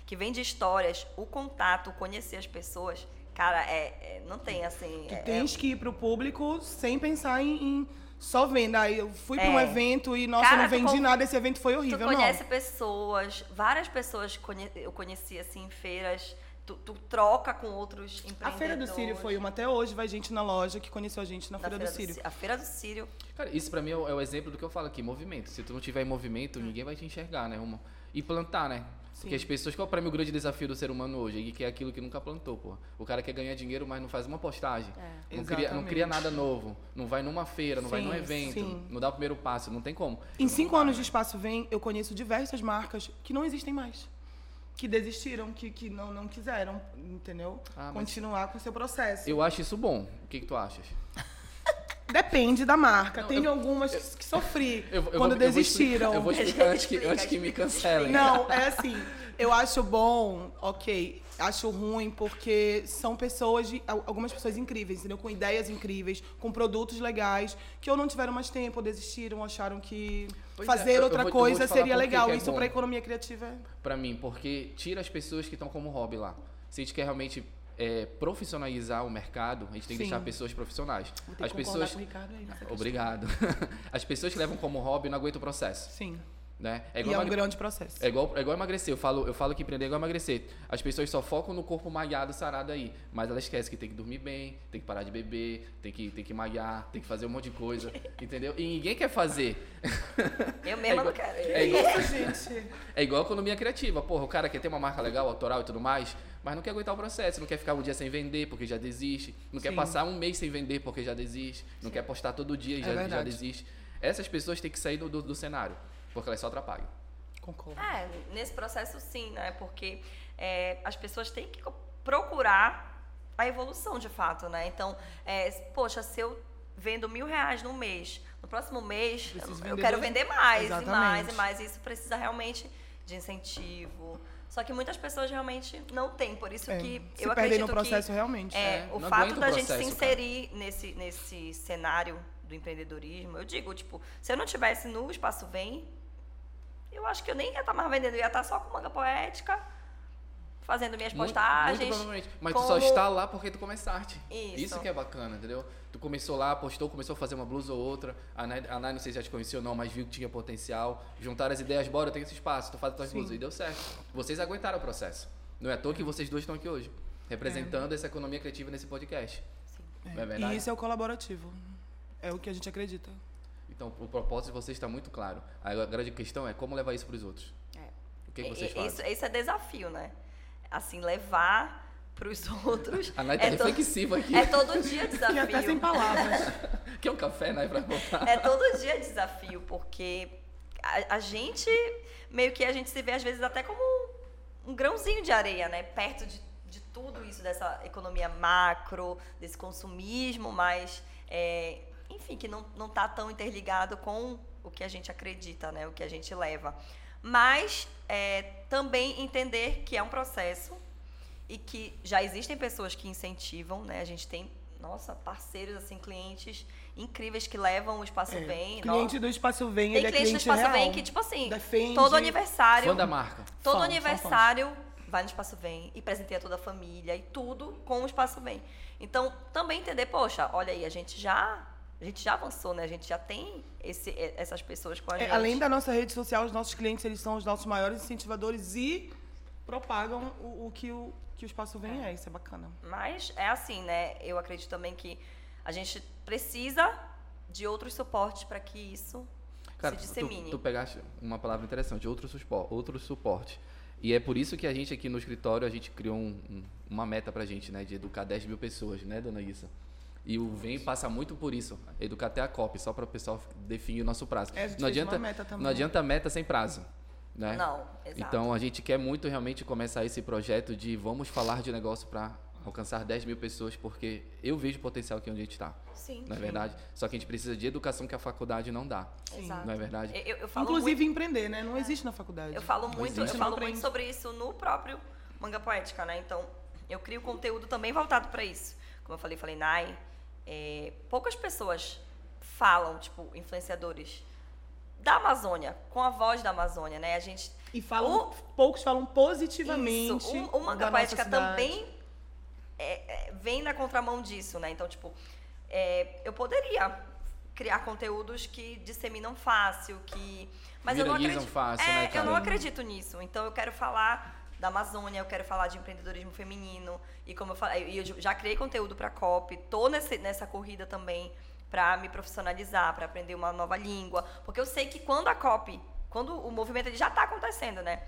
que vende histórias, o contato, conhecer as pessoas, cara, é, é- não tem assim. Tu é- tens que ir pro público sem pensar em, em só venda. Aí eu fui pra um É. evento e, nossa, Cara, não tu vendi nada, esse evento foi Tu horrível. conhece não. pessoas, várias pessoas conhe- eu conheci assim em feiras, tu, tu troca com outros A empreendedores. Feira do Sírio foi uma. Até hoje vai gente na loja que conheceu a gente na Da Feira, do Sírio.Cí- A Feira do Sírio. Cara, isso pra mim é o, é o exemplo do que eu falo aqui, movimento. Se tu não tiver em movimento, ninguém vai te enxergar, né, Rumo? E plantar, né? Porque as pessoas, qual pra mim o grande desafio do ser humano hoje? E que é aquilo que nunca plantou, pô. O cara quer ganhar dinheiro, mas não faz uma postagem. É. Não, cria, não cria nada novo. Não vai numa feira, não vai Sim, num evento. sim. Não dá o primeiro passo, não tem como. Em cinco anos de Espaço Vem, eu conheço diversas marcas que não existem mais. Que desistiram, que, que não, não quiseram, entendeu? Ah, Continuar com o seu processo. Eu acho isso bom. O que, que tu achas? Depende da marca. Não, Tem eu- algumas que sofri Eu, eu quando vou, eu desistiram. Eu vou explicar antes que, antes que me cancelem. Não, é assim. Eu acho bom, ok. Acho ruim porque são pessoas, de, al- algumas pessoas incríveis, entendeu? Com ideias incríveis, com produtos legais, que ou não tiveram mais tempo, ou desistiram, acharam que Pois é, fazer eu- eu outra vou- eu coisa seria legal. é Isso para economia criativa é. Pra mim, porque tira as pessoas que estão como hobby lá. Se a gente quer realmente é, profissionalizar o mercado, a gente tem que Sim. deixar pessoas profissionais. Vou ter As que pessoas. com o Ricardo aí nessa. Obrigado. As pessoas que levam como hobby não aguentam o processo. Sim. Né? e é um emagre- grande processo. É igual, é igual emagrecer. Eu falo, eu falo que empreender é igual emagrecer. As pessoas só focam no corpo malhado, sarado aí. Mas elas esquecem que tem que dormir bem, tem que parar de beber, tem que, tem que malhar, tem que fazer um monte de coisa. entendeu? E ninguém quer fazer. Eu mesma igual- não quero. é igual-. É igual a economia criativa. Porra, o cara quer ter uma marca legal, autoral e tudo mais, mas não quer aguentar o processo, não quer ficar um dia sem vender porque já desiste, não quer Sim. passar um mês sem vender porque já desiste, não quer postar todo dia e É já, já desiste. Essas pessoas têm que sair do, do, do cenário, porque elas só atrapalham. Concordo. É, nesse processo sim, né? Porque é, as pessoas têm que procurar a evolução de fato, né? Então, é, poxa, se eu vendo mil reais no mês, no próximo mês eu, vender quero dois- vender mais e Exatamente. mais e mais. Isso precisa realmente de incentivo. Só que muitas pessoas realmente não têm, por isso É, que se eu acredito no processo que realmente. é, É, o fato da gente se processo, inserir nesse, nesse cenário do empreendedorismo, eu digo, tipo, se eu não tivesse no Espaço Vem, eu acho que eu nem ia estar mais vendendo, eu ia estar só com manga poética, fazendo minhas Muito- postagens. Muito, provavelmente. Mas tu como- só está lá porque tu começaste. Isso. que é bacana, entendeu? Tu começou lá, postou, começou a fazer uma blusa ou outra. A Nai, a Nai não sei se já te conhecia ou não, mas viu que tinha potencial. Juntaram as ideias, bora, eu tenho esse espaço, tu faz as tuas Sim. blusas. E deu certo. Vocês aguentaram o processo. Não é à toa que vocês dois estão aqui hoje. Representando essa economia criativa nesse podcast. Não é verdade? E isso é o colaborativo. É o que a gente acredita. Então, o propósito de vocês está muito claro. A grande questão é como levar isso para os outros. É. O que, que E- vocês fazem? Isso, isso é desafio, né? Assim, levar para os outros. A Nai tá é, to- reflexiva aqui. é todo dia Que até sem desafio. palavras. Quer um café, Nai, para voltar? É todo dia desafio, porque a, a gente, meio que a gente se vê às vezes até como um, um grãozinho de areia, né? Perto de, de tudo isso, dessa economia macro, desse consumismo, mas, é, enfim, que não, não tá tão interligado com o que a gente acredita, né? O que a gente leva. Mas é, também entender que é um processo e que já existem pessoas que incentivam, né? A gente tem, nossa, parceiros, assim, clientes incríveis que levam o Espaço É, Vem. cliente do Espaço Vem, Tem ele é cliente do cliente Espaço real. Vem que, tipo assim, Defende. todo aniversário. Fã da marca. Todo Fã, aniversário vai no Espaço Vem e presenteia toda a família e tudo com o Espaço Vem. Então, também entender, poxa, olha aí, a gente já, a gente já avançou, né? A gente já tem esse, eh, essas pessoas com a É, gente. além da nossa rede social, os nossos clientes eles são os nossos maiores incentivadores e propagam o, o que o que o espaço vem é. Isso é bacana. Mas é assim, né? Eu acredito também que a gente precisa de outros suportes para que isso Cara, se tu, dissemine. tu pegaste uma palavra interessante, outro, suspo- outro suporte. E é por isso que a gente aqui no escritório, a gente criou um- um- uma meta pra gente, né? De educar 10 mil pessoas, né, dona Issa? E o VEM passa muito por isso. Educar até a COP, só para o pessoal definir o nosso prazo. É, não, adianta, meta também. não adianta meta sem prazo. Né? Não, exato. Então a gente quer muito realmente começar esse projeto de vamos falar de negócio para alcançar 10 mil pessoas, porque eu vejo o potencial aqui onde a gente está. Sim, Não é verdade? Só que a gente precisa de educação que a faculdade não dá. exato. Não é verdade? Eu, eu falo Inclusive muito, empreender, né? Não existe na faculdade. eu falo Não muito, eu existe, falo aprende. muito sobre isso no próprio Manga Poética, né? Então, eu crio conteúdo também voltado para isso. Como eu falei, falei, Nai, é, poucas pessoas falam, tipo, influenciadores da Amazônia, com a voz da Amazônia, né? A gente E falam, O- poucos falam positivamente. Isso. O, o Manga da Poética também é, é, vem na contramão disso, né? Então, tipo, é, eu poderia criar conteúdos que disseminam fácil, que... Mas eu não Viralizam acredito... fácil, é, né, eu cara? não acredito nisso. Então, eu quero falar da Amazônia, eu quero falar de empreendedorismo feminino. E como eu falei, eu já criei conteúdo para a COP, nesse, nessa corrida também para me profissionalizar, para aprender uma nova língua, porque eu sei que quando a COP, quando o movimento ele já está acontecendo, né?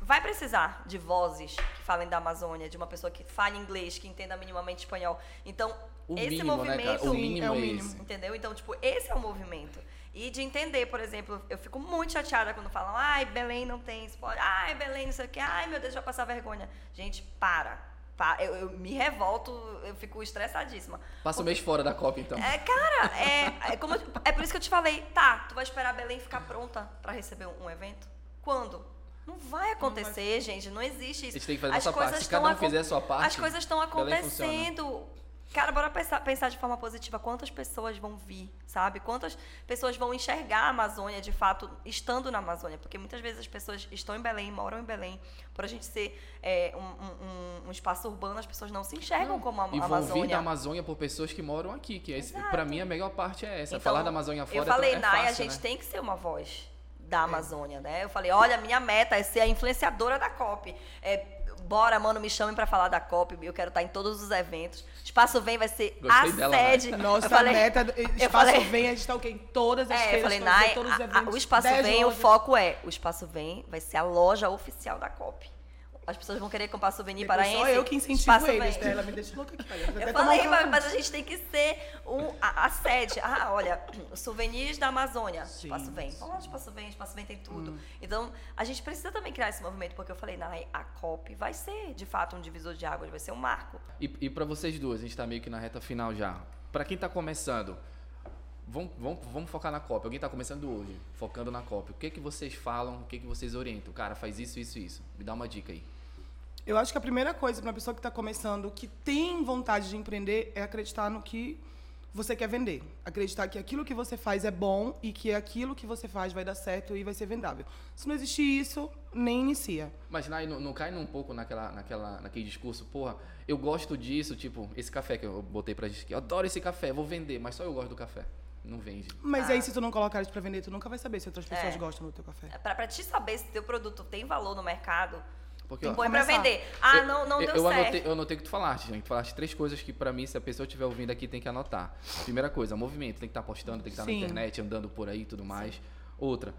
Vai precisar de vozes que falem da Amazônia, de uma pessoa que fale inglês, que entenda minimamente espanhol. Então, O esse mínimo, né, movimento, cara? O mínimo é o é mínimo. esse. entendeu? Então, tipo, esse é o movimento. E de entender, por exemplo, eu fico muito chateada quando falam, ai, Belém não tem esporte, ai, Belém não sei o quê, ai, meu Deus, vai passar vergonha. Gente, para. para. Eu, eu me revolto, eu fico estressadíssima. Passa o mês fora da COP, então. É, cara, é, é, como, é por isso que eu te falei, tá, tu vai esperar Belém ficar pronta pra receber um, um evento? Quando? Não vai acontecer, gente, não existe A isso. gente tem que fazer a As nossa parte. coisas Se cada um fizer a sua parte, As coisas estão acontecendo. Cara, bora pensar, pensar de forma positiva. Quantas pessoas vão vir, sabe? Quantas pessoas vão enxergar a Amazônia, de fato, estando na Amazônia? Porque muitas vezes as pessoas estão em Belém, moram em Belém. Por a gente ser é, um, um- um espaço urbano, as pessoas não se enxergam como a E vão Amazônia. vir da Amazônia por pessoas que moram aqui, que é pra mim a melhor parte é essa. Então, Falar da Amazônia fora Eu falei, é, é Nai, fácil, a gente né? tem que ser uma voz da Amazônia, né? Eu falei, olha, minha meta é ser a influenciadora da COP. É, bora, mano, me chamem pra falar da COP. Eu quero estar em todos os eventos. Espaço Vem vai ser Gostei a dela, né? sede. Nossa eu falei, meta, do- eu espaço falei- vem, a gente tá o quê? Em todas as É, eu feiras, falei, Nai, todos os a- a- eventos. o Espaço 10 Vem, o lojas. foco é, o Espaço Vem vai ser a loja oficial da COP. As pessoas vão querer comprar souvenir Depois paraense. Só eu que incentivo eles, né? Ela me deixa louca aqui. Eu falei, mas, mas a gente tem que ser um, a, a sede. Ah, olha, os souvenirs da Amazônia. Sim. Espaço Vem. Vamos lá no Espaço Vem, Espaço Vem tem tudo. Hum. Então, a gente precisa também criar esse movimento, porque eu falei, não, a COP vai ser, de fato, um divisor de águas, vai ser um marco. E, e para vocês duas, a gente tá meio que na reta final já. Pra quem tá começando, vamos, vamos, vamos focar na COP. Alguém tá começando hoje, focando na COP. O que que vocês falam, o que que vocês orientam? Cara, faz isso, isso, isso. Me dá uma dica aí. Eu acho que a primeira coisa para uma pessoa que está começando, que tem vontade de empreender, é acreditar no que você quer vender. Acreditar que aquilo que você faz é bom e que aquilo que você faz vai dar certo e vai ser vendável. Se não existir isso, nem inicia. Mas Nai, não, não cai num pouco naquela, naquela, naquele discurso, porra, eu gosto disso, tipo, esse café que eu botei pra gente aqui, eu adoro esse café, vou vender, mas só eu gosto do café. Não vende. Mas Ah. aí, se tu não colocar isso para vender, tu nunca vai saber se outras pessoas É. gostam do teu café. Pra, pra te saber se teu produto tem valor no mercado, Porque, ó, põe pra vender. Ah, eu- não, não eu, deu eu certo. Anotei, eu anotei o que tu falaste, gente. Tu falaste três coisas que pra mim, se a pessoa estiver ouvindo aqui, tem que anotar. Primeira coisa, movimento. Tem que estar postando, tem que estar na Sim. internet, andando por aí e tudo mais. Outra,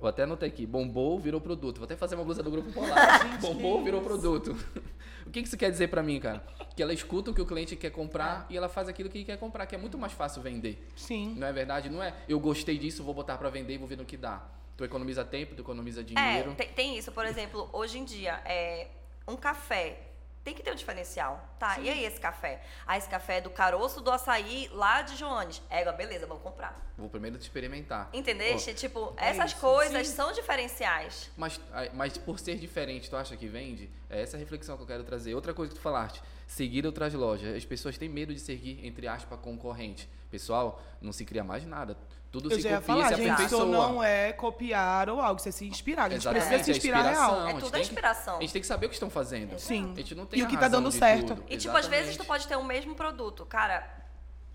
eu até anotei aqui, bombou, virou produto. Vou até fazer uma blusa do Grupo Polar. bombou, virou produto. o que que isso quer dizer pra mim, cara? Que ela escuta o que o cliente quer comprar É. e ela faz aquilo que quer comprar, que é muito mais fácil vender. Sim. Não é verdade? Não é eu gostei disso, vou botar pra vender e vou ver no que dá. Tu economiza tempo, tu economiza dinheiro. É, tem, tem isso, por exemplo, hoje em dia, é, um café tem que ter um diferencial. Tá, e aí esse café? Ah, esse café é do caroço do açaí lá de Joanes. É, beleza, vamos comprar. Vou primeiro te experimentar. Entendeste? tipo, é essas isso. coisas Sim. são diferenciais. Mas, mas por ser diferente, tu acha que vende? É essa a reflexão que eu quero trazer. Outra coisa que tu falaste, seguir outras lojas. As pessoas têm medo de seguir, entre aspas, concorrente. Pessoal, não se cria mais nada. Tudo Eu se copia, falar, se gente, isso não é copiar ou algo, você se inspirar. A gente Exatamente, precisa se é inspirar inspiração. real. A é tudo a que- inspiração. A gente tem que saber o que estão fazendo. Sim. A gente não tem E a o que tá razão dando certo. tudo. E tipo, às vezes tu Exatamente. pode ter o mesmo produto. Cara,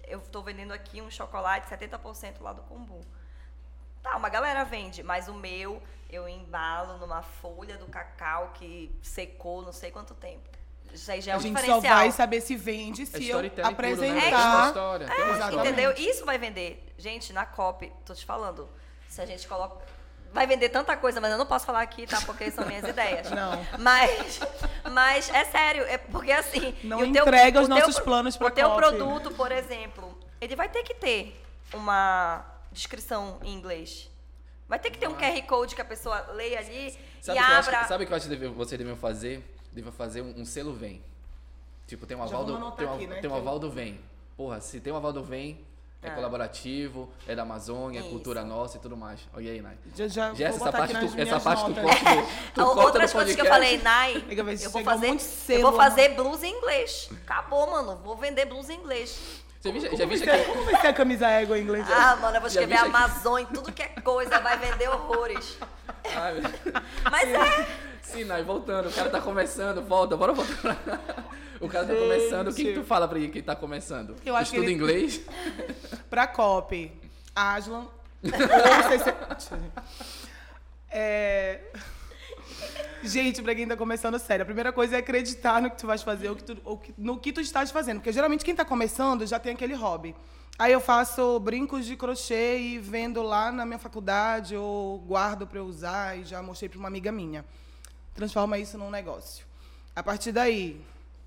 eu tô vendendo aqui um chocolate 70% lá do Combu. Tá, uma galera vende, mas o meu eu embalo numa folha do cacau que secou não sei quanto tempo. Isso aí já é A um gente só diferencial. vai saber se vende É se eu storytelling puro, né? Apresentar. história. exatamente. Entendeu? Isso vai vender. Gente, na COP, tô te falando, se a gente coloca. Vai vender tanta coisa, mas eu não posso falar aqui, tá? Porque são minhas ideias. Não. Mas, mas é sério, é porque assim. Não o teu- entrega os o teu nossos pro- planos pra O teu COP. produto, por exemplo, ele vai ter que ter uma descrição em inglês. Vai ter que ter um QR Code que a pessoa leia ali Sabe e o que eu acho abra. que- sabe o que eu acho que deve- você deviam fazer? Deviam fazer um, um selo vem. Tipo, tem um aval do, tem um, aqui, né, tem um eu- aval do vem. Porra, se tem um aval do vem, é Ah. colaborativo, é da Amazônia, é cultura nossa e tudo mais. Olha aí, Nai. Já, já, vou essa parte, aqui tu, essa parte tu corta tu corta Outras coisas que eu falei, Nai, eu vou fazer, eu selo, vou né? fazer blusa em inglês. Acabou, mano. Vou vender blusa em inglês. Já viste, já vai ser- que... Como vai ser a camisa égua em inglês? Ah, mano, eu vou escrever aqui? Amazônia, tudo que é coisa, vai vender horrores. Ai, meu- Mas é. Sim, Nai, voltando. O cara tá começando, volta, bora voltar. O cara tá começando. O que, que tu fala pra ele que tá começando? Eu acho que Estuda ele- inglês? Pra copy, Aslan. É... Gente, pra quem tá começando sério, a primeira coisa é acreditar no que tu vais fazer, ou que tu- ou que- no que tu estás fazendo. Porque geralmente quem tá começando já tem aquele hobby. Aí eu faço brincos de crochê e vendo lá na minha faculdade, ou guardo pra eu usar e já mostrei pra uma amiga minha. Transforma isso num negócio. A partir daí,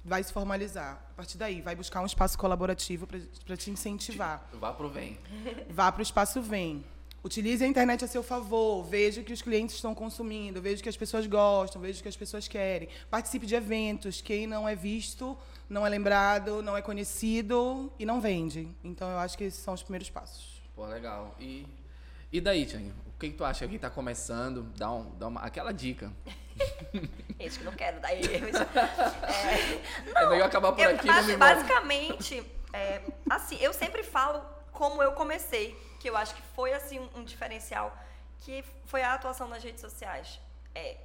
vai se formalizar. A partir daí, vai buscar um espaço colaborativo para te incentivar. Vá pro vem. Vá para o espaço Vem. Utilize a internet a seu favor. Veja o que os clientes estão consumindo. Veja o que as pessoas gostam. Veja o que as pessoas querem. Participe de eventos. Quem não é visto, não é lembrado, não é conhecido e não vende. Então, eu acho que esses são os primeiros passos. Pô, legal. E, e daí, Tiang? O que, que tu acha que tá começando? Dá, um, dá uma, aquela dica. Esse que não quero, daí. eu já- É, É melhor acabar por eu- aqui. não move. basicamente, é, assim, eu sempre falo como eu comecei, que eu acho que foi assim um, um diferencial, que foi a atuação nas redes sociais. É,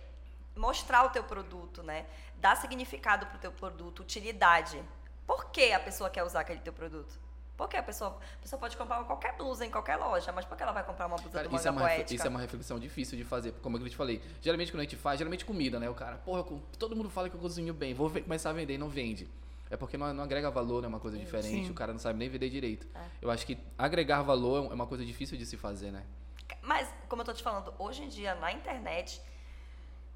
mostrar o teu produto, né? Dar significado pro teu produto, utilidade. Por que a pessoa quer usar aquele teu produto? Porque a pessoa, a pessoa pode comprar qualquer blusa em qualquer loja, mas por que ela vai comprar uma blusa Cara, do isso, é uma, Poética? isso é uma reflexão difícil de fazer, como eu te falei. Geralmente quando a gente faz, geralmente comida, né? O cara, porra, todo mundo fala que eu cozinho bem, vou começar a vender e não vende. É porque não, não agrega valor, né? É uma coisa diferente, Sim. o cara não sabe nem vender direito. É. Eu acho que agregar valor é uma coisa difícil de se fazer, né? Mas, como eu tô te falando, hoje em dia, na internet,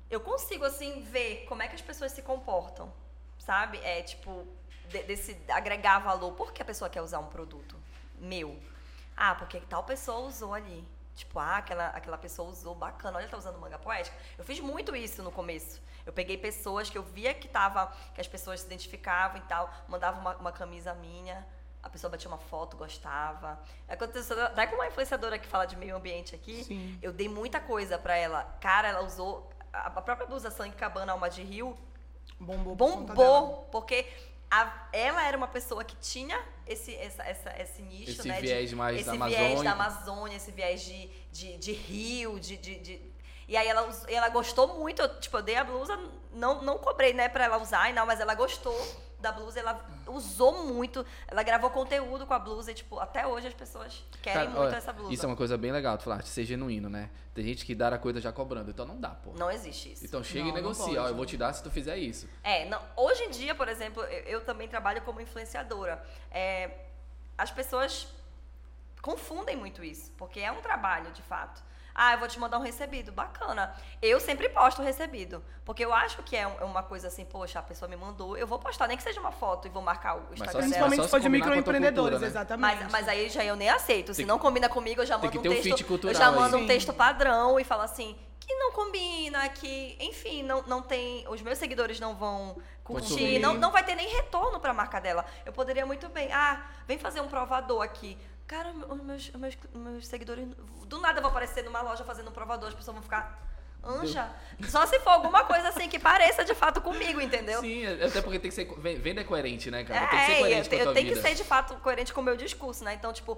eu consigo, assim, ver como é que as pessoas se comportam, sabe? É, tipo, de- desse agregar valor. Por que a pessoa quer usar um produto meu? Ah, porque tal pessoa usou ali. Tipo, ah, aquela, aquela pessoa usou, bacana, olha, tá usando manga poética. Eu fiz muito isso no começo. Eu peguei pessoas que eu via que tava, que as pessoas se identificavam e tal, mandava uma, uma camisa minha, a pessoa batia uma foto, gostava. Aconteceu até com uma influenciadora que fala de meio ambiente aqui, Sim. eu dei muita coisa pra ela. Cara, ela usou a própria blusa Sangue Cabana Alma de Rio, Bombou. por bombou, porque a- ela era uma pessoa que tinha esse, essa, essa- esse nicho, Esse né? de- viés mais esse da viés Amazônia. da Amazônia, esse viés de, de, de rio, de, de, de- E aí ela, ela gostou muito, eu, tipo, eu dei a blusa, não, não cobrei, né, pra ela usar, e não, mas ela gostou da blusa, ela usou muito, ela gravou conteúdo com a blusa, e, tipo, até hoje as pessoas querem Cara, muito olha, essa blusa. Isso é uma coisa bem legal, tu falaste, ser genuíno, né? Tem gente que dá a coisa já cobrando, então não dá, pô. Não existe isso. Então chega Não, e negocia, ó, eu vou te dar se tu fizer isso. É, não, hoje em dia, por exemplo, eu, eu também trabalho como influenciadora. É, as pessoas confundem muito isso, porque é um trabalho, de fato. Ah, eu vou te mandar um recebido, bacana. Eu sempre posto o recebido, porque eu acho que é um- é uma coisa assim, poxa, a pessoa me mandou, eu vou postar, nem que seja uma foto e vou marcar o Instagram dela. Principalmente só se for de microempreendedores, né? exatamente. Mas, mas aí já eu nem aceito. Se Tem não combina comigo, eu já mando um um texto. fit cultural eu já aí. mando um Sim. texto padrão e falo assim: que não combina, que, enfim, não, não tem. Os meus seguidores não vão curtir, não, não vai ter nem retorno para a marca dela. Eu poderia muito bem, ah, vem fazer um provador aqui. Cara, os meus, os meus, meus seguidores. Do nada eu vou aparecer numa loja fazendo um provador, as pessoas vão ficar. Anja. Só se for alguma coisa assim que pareça de fato comigo, entendeu? Sim, até porque tem que ser. ven- Venda é coerente, né, cara? tem que ser É, coerente eu, eu tenho vida. que ser de fato coerente com o meu discurso, né? Então, tipo,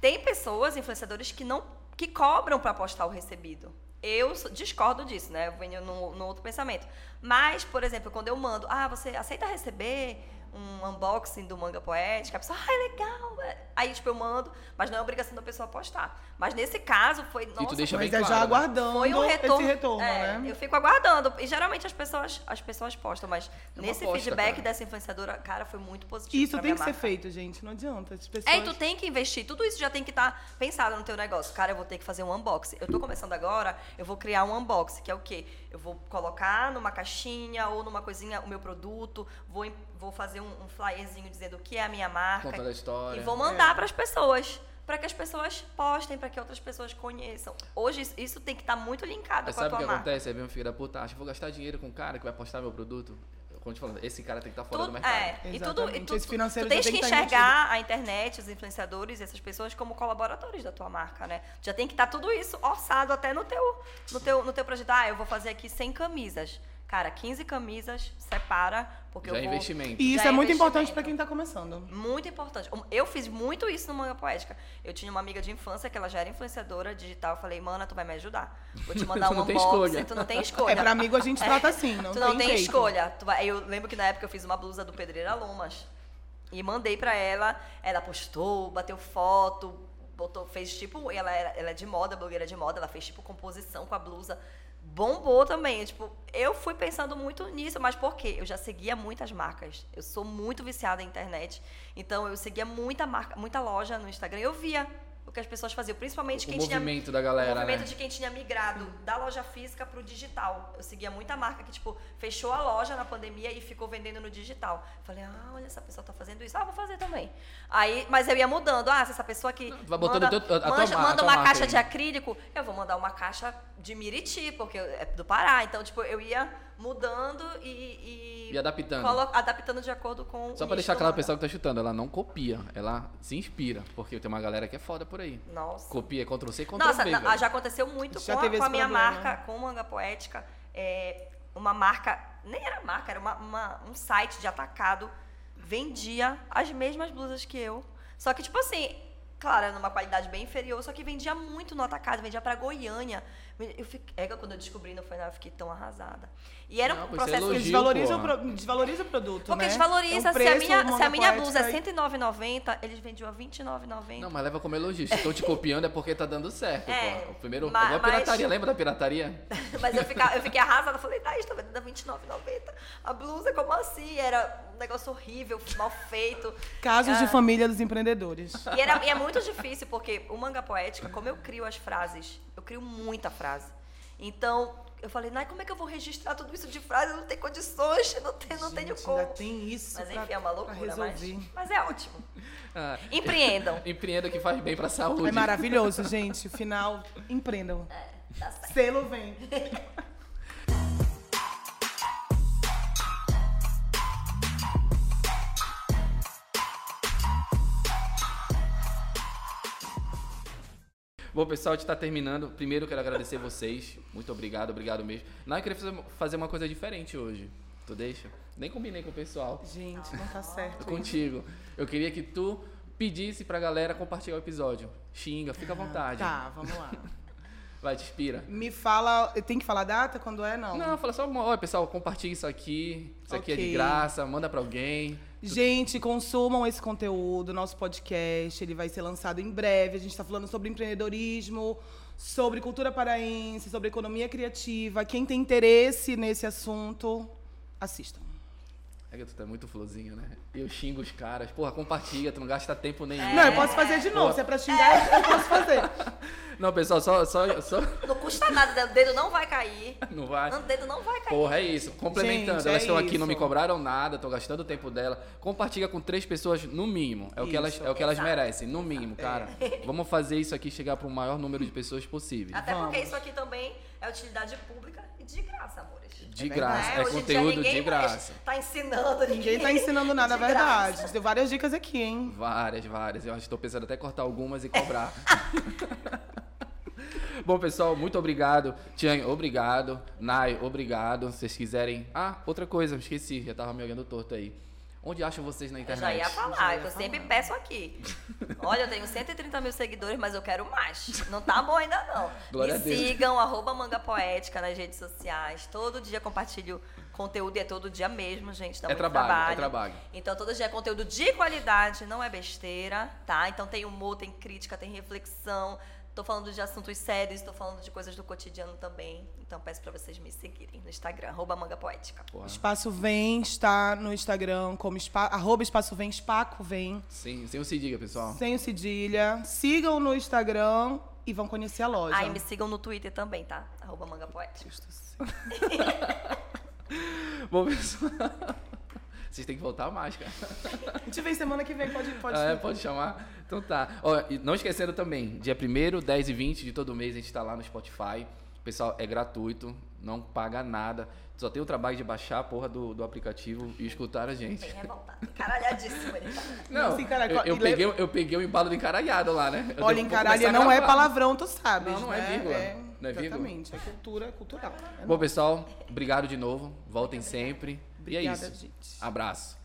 tem pessoas, influenciadores, que não que cobram pra postar o recebido. Eu discordo disso, né? Eu venho no, no outro pensamento. Mas, por exemplo, quando eu mando, ah, você aceita receber um unboxing do manga poética? A pessoa, ah, é legal. é." Aí, tipo, eu mando, mas não é obrigação da pessoa postar. Mas nesse caso foi, nossa, deixa Mas bem é já claro, né? aguardando foi um retorno. esse retorno, é, né? Eu fico aguardando. E geralmente as pessoas, as pessoas postam, mas É uma nesse aposta, feedback cara. dessa influenciadora, cara, foi muito positivo. Isso pra tem minha que ser marca. feito, gente. Não adianta. As pessoas... É, e tu tem que investir. Tudo isso já tem que estar pensado no teu negócio. Cara, eu vou ter que fazer um unboxing. Eu tô começando agora, eu vou criar um unboxing, que é o quê? Eu vou colocar numa caixinha ou numa coisinha o meu produto, vou, vou fazer um, um flyerzinho dizendo o que é a minha marca. Contando a história. E vou mandar É. para as pessoas. Para que as pessoas postem, para que outras pessoas conheçam. Hoje isso- tem que estar muito linkado Mas com a sabe tua o que marca. acontece? Aí vem um filho da puta, acha que vou gastar dinheiro com um cara que vai postar meu produto. Quando te falando, esse cara tem que estar fora do Tudo- mercado. é, e tudo, e Exatamente. tu, Esse financeiro tu tens tem que que tá enxergar a internet, os influenciadores, essas pessoas como colaboradores da tua marca, né? Já tem que estar tudo isso orçado até no teu, no teu, no teu projeto. Ah, eu vou fazer aqui 100 camisas. Cara, 15 camisas, separa, porque Já eu é vou... investimento. E isso Já é é muito importante para quem tá começando. Muito importante. Eu fiz muito isso no Manga Poética. Eu tinha uma amiga de infância que ela já era influenciadora digital. Eu falei, mana, tu vai me ajudar. Vou te mandar um não tem unboxing. Tu não tem escolha. É, pra amigo a gente trata assim, não tu não tem, jeito. escolha. Tu vai- eu lembro que na época eu fiz uma blusa do Pedreira Lomas. E mandei pra ela. Ela postou, bateu foto, botou, fez tipo. Ela, era, ela é de moda, blogueira de moda. Ela fez tipo composição com a blusa. Bombou também. Tipo, eu fui pensando muito nisso, mas por quê? Eu já seguia muitas marcas. Eu sou muito viciada em internet. Então eu seguia muita marca, muita loja no Instagram. Eu via o que as pessoas faziam, principalmente O quem tinha movimento da galera, o movimento né? de quem tinha migrado da loja física pro digital. Eu seguia muita marca que, tipo, fechou a loja na pandemia e ficou vendendo no digital. Falei, ah, olha, essa pessoa tá fazendo isso. Ah, vou fazer também. Aí, mas eu ia mudando. Ah, se essa pessoa aqui vai botando manda, o teu- a tua manja- mar- a manda tua uma caixa aí. de acrílico, eu vou mandar uma caixa de Miriti, porque é do Pará. Então, tipo, eu ia mudando e... E adaptando. colo- adaptando de acordo com Só nicho deixar claro o pessoal que tá chutando, ela não copia, ela se inspira. Porque tem uma galera que é foda por aí. Nossa. Copia, Ctrl C, Ctrl Nossa, V. velho. já aconteceu muito Já com, a, com a minha problema. marca, com o Manga Poética. É, uma marca, nem era marca, era uma, uma- um site de atacado, vendia as mesmas blusas que eu. Só que, tipo assim, claro, era numa qualidade bem inferior, só que vendia muito no atacado, vendia pra Goiânia. Eu fiquei, é que quando eu descobri no final, eu fiquei tão arrasada. E era Não, um é processo... Porque elogio, desvaloriza, o pro- desvaloriza o produto, Porque né? desvaloriza. É um se a preço, minha, se a minha blusa é poética e- R$109,90, eles vendiam a R$29,90. Não, mas leva como elogio. Se estão te copiando é porque tá dando certo, É, pô. O primeiro. ma- igual a mas- pirataria, lembra da pirataria? Mas eu, fica, eu fiquei arrasada. Falei, tá vendendo a R$29,90. A blusa, como assim? Era um negócio horrível, mal feito. Casos de Ah. família dos empreendedores. E, era, e é muito difícil, porque o manga poética, como eu crio as frases, eu crio muita frase. Então, eu falei, Nai, como é que eu vou registrar tudo isso de frase? Eu não tenho condições, não, tenho não tenho Gente, como. ainda tem isso Mas pra, enfim, é uma pra loucura, mas, resolver. mas é ótimo. Ah, Empreendam. Empreenda que faz bem pra saúde. É maravilhoso, gente. Final, empreendam. Tá certo. Selo vem. Bom, pessoal, a gente tá terminando. Primeiro, eu quero agradecer vocês. Muito obrigado, obrigado mesmo. Não, eu queria fazer, fazer uma coisa diferente hoje. Tu deixa? Nem combinei com o pessoal. Gente, não tá certo. Tô contigo. Eu queria que tu pedisse pra galera compartilhar o episódio. Xinga, fica à vontade. Tá, vamos lá. Vai, te inspira. Me fala. Tem que falar a data? Quando é? Não. Não, fala só, olha, pessoal, compartilha isso aqui. Isso aqui é de graça, manda pra alguém. Gente, consumam esse conteúdo, nosso podcast, ele vai ser lançado em breve. A gente está falando sobre empreendedorismo, sobre cultura paraense, sobre economia criativa. Quem tem interesse nesse assunto, assistam. É que tu tá muito florzinho, né? Eu xingo os caras. Porra, compartilha, tu não gasta tempo nenhum. Não, eu posso fazer de novo. Se é pra xingar, eu posso fazer. Não, pessoal, só, só, só, Não custa nada, o dedo não vai cair. Não vai? O dedo não vai cair. Porra, é isso. Complementando, Gente, elas é estão aqui, não me cobraram nada, tô gastando o tempo dela. Compartilha com três pessoas no mínimo. É o que elas, é o que elas Exato. merecem, no mínimo, cara. Vamos fazer isso aqui chegar para o maior número de pessoas possível. Até porque Vamos. isso aqui também é utilidade pública e de graça, amores. De É graça, é Hoje dia conteúdo de graça. Tá ensinando ninguém. Ninguém tá ensinando nada, é de verdade. graça. Deu várias dicas aqui, hein? Várias, várias. Eu acho que estou pensando até cortar algumas e cobrar. Bom, pessoal, muito obrigado. Tian, obrigado. Nai, obrigado. Se vocês quiserem. Ah, outra coisa, esqueci, já tava me olhando torto aí. Onde acham vocês na Eu internet? já ia falar, Já ia eu sempre peço aqui. Olha, eu tenho 130 mil seguidores, mas eu quero mais. Não tá bom ainda não. Glória Me sigam, arroba Manga Poética nas redes sociais. Todo dia compartilho conteúdo e é todo dia mesmo, gente. Dá É muito trabalho, trabalho. é trabalho. Então todo dia é conteúdo de qualidade, não é besteira, tá? Então tem humor, tem crítica, tem reflexão. Tô falando de assuntos sérios, tô falando de coisas do cotidiano também. Então peço pra vocês me seguirem no Instagram, arroba Manga Poética. Porra. Espaço Vem está no Instagram como espa, arroba Espaço Vem, Espaco Vem, Sim, sem o se diga, pessoal. sem o cedilha. Sigam no Instagram e vão conhecer a loja. Ah, e me sigam no Twitter também, tá? Arroba Manga Poética. Bom, pessoal. Vocês têm que voltar mais, cara. A gente vem semana que vem, pode, pode. Ah, é, pode chamar? Então tá. Ó, e não esquecendo também, dia 1 10 e 20 de todo mês a gente tá lá no Spotify. Pessoal, é gratuito, não paga nada. Só tem o trabalho de baixar a porra do, do aplicativo e escutar a gente. Bem revoltado. Caralhadíssimo ele tá. Não, eu, eu peguei, eu peguei o embalo do encaralhado lá, né? Eu Olha, devo- vou encaralho começar a não é palavrão, tu sabes. Não, não é né? vírgula. É, Não é vírgula. Exatamente, é cultura cultural. É Bom, pessoal, obrigado de novo. Voltem sempre. E é Obrigada, isso. gente. Abraço.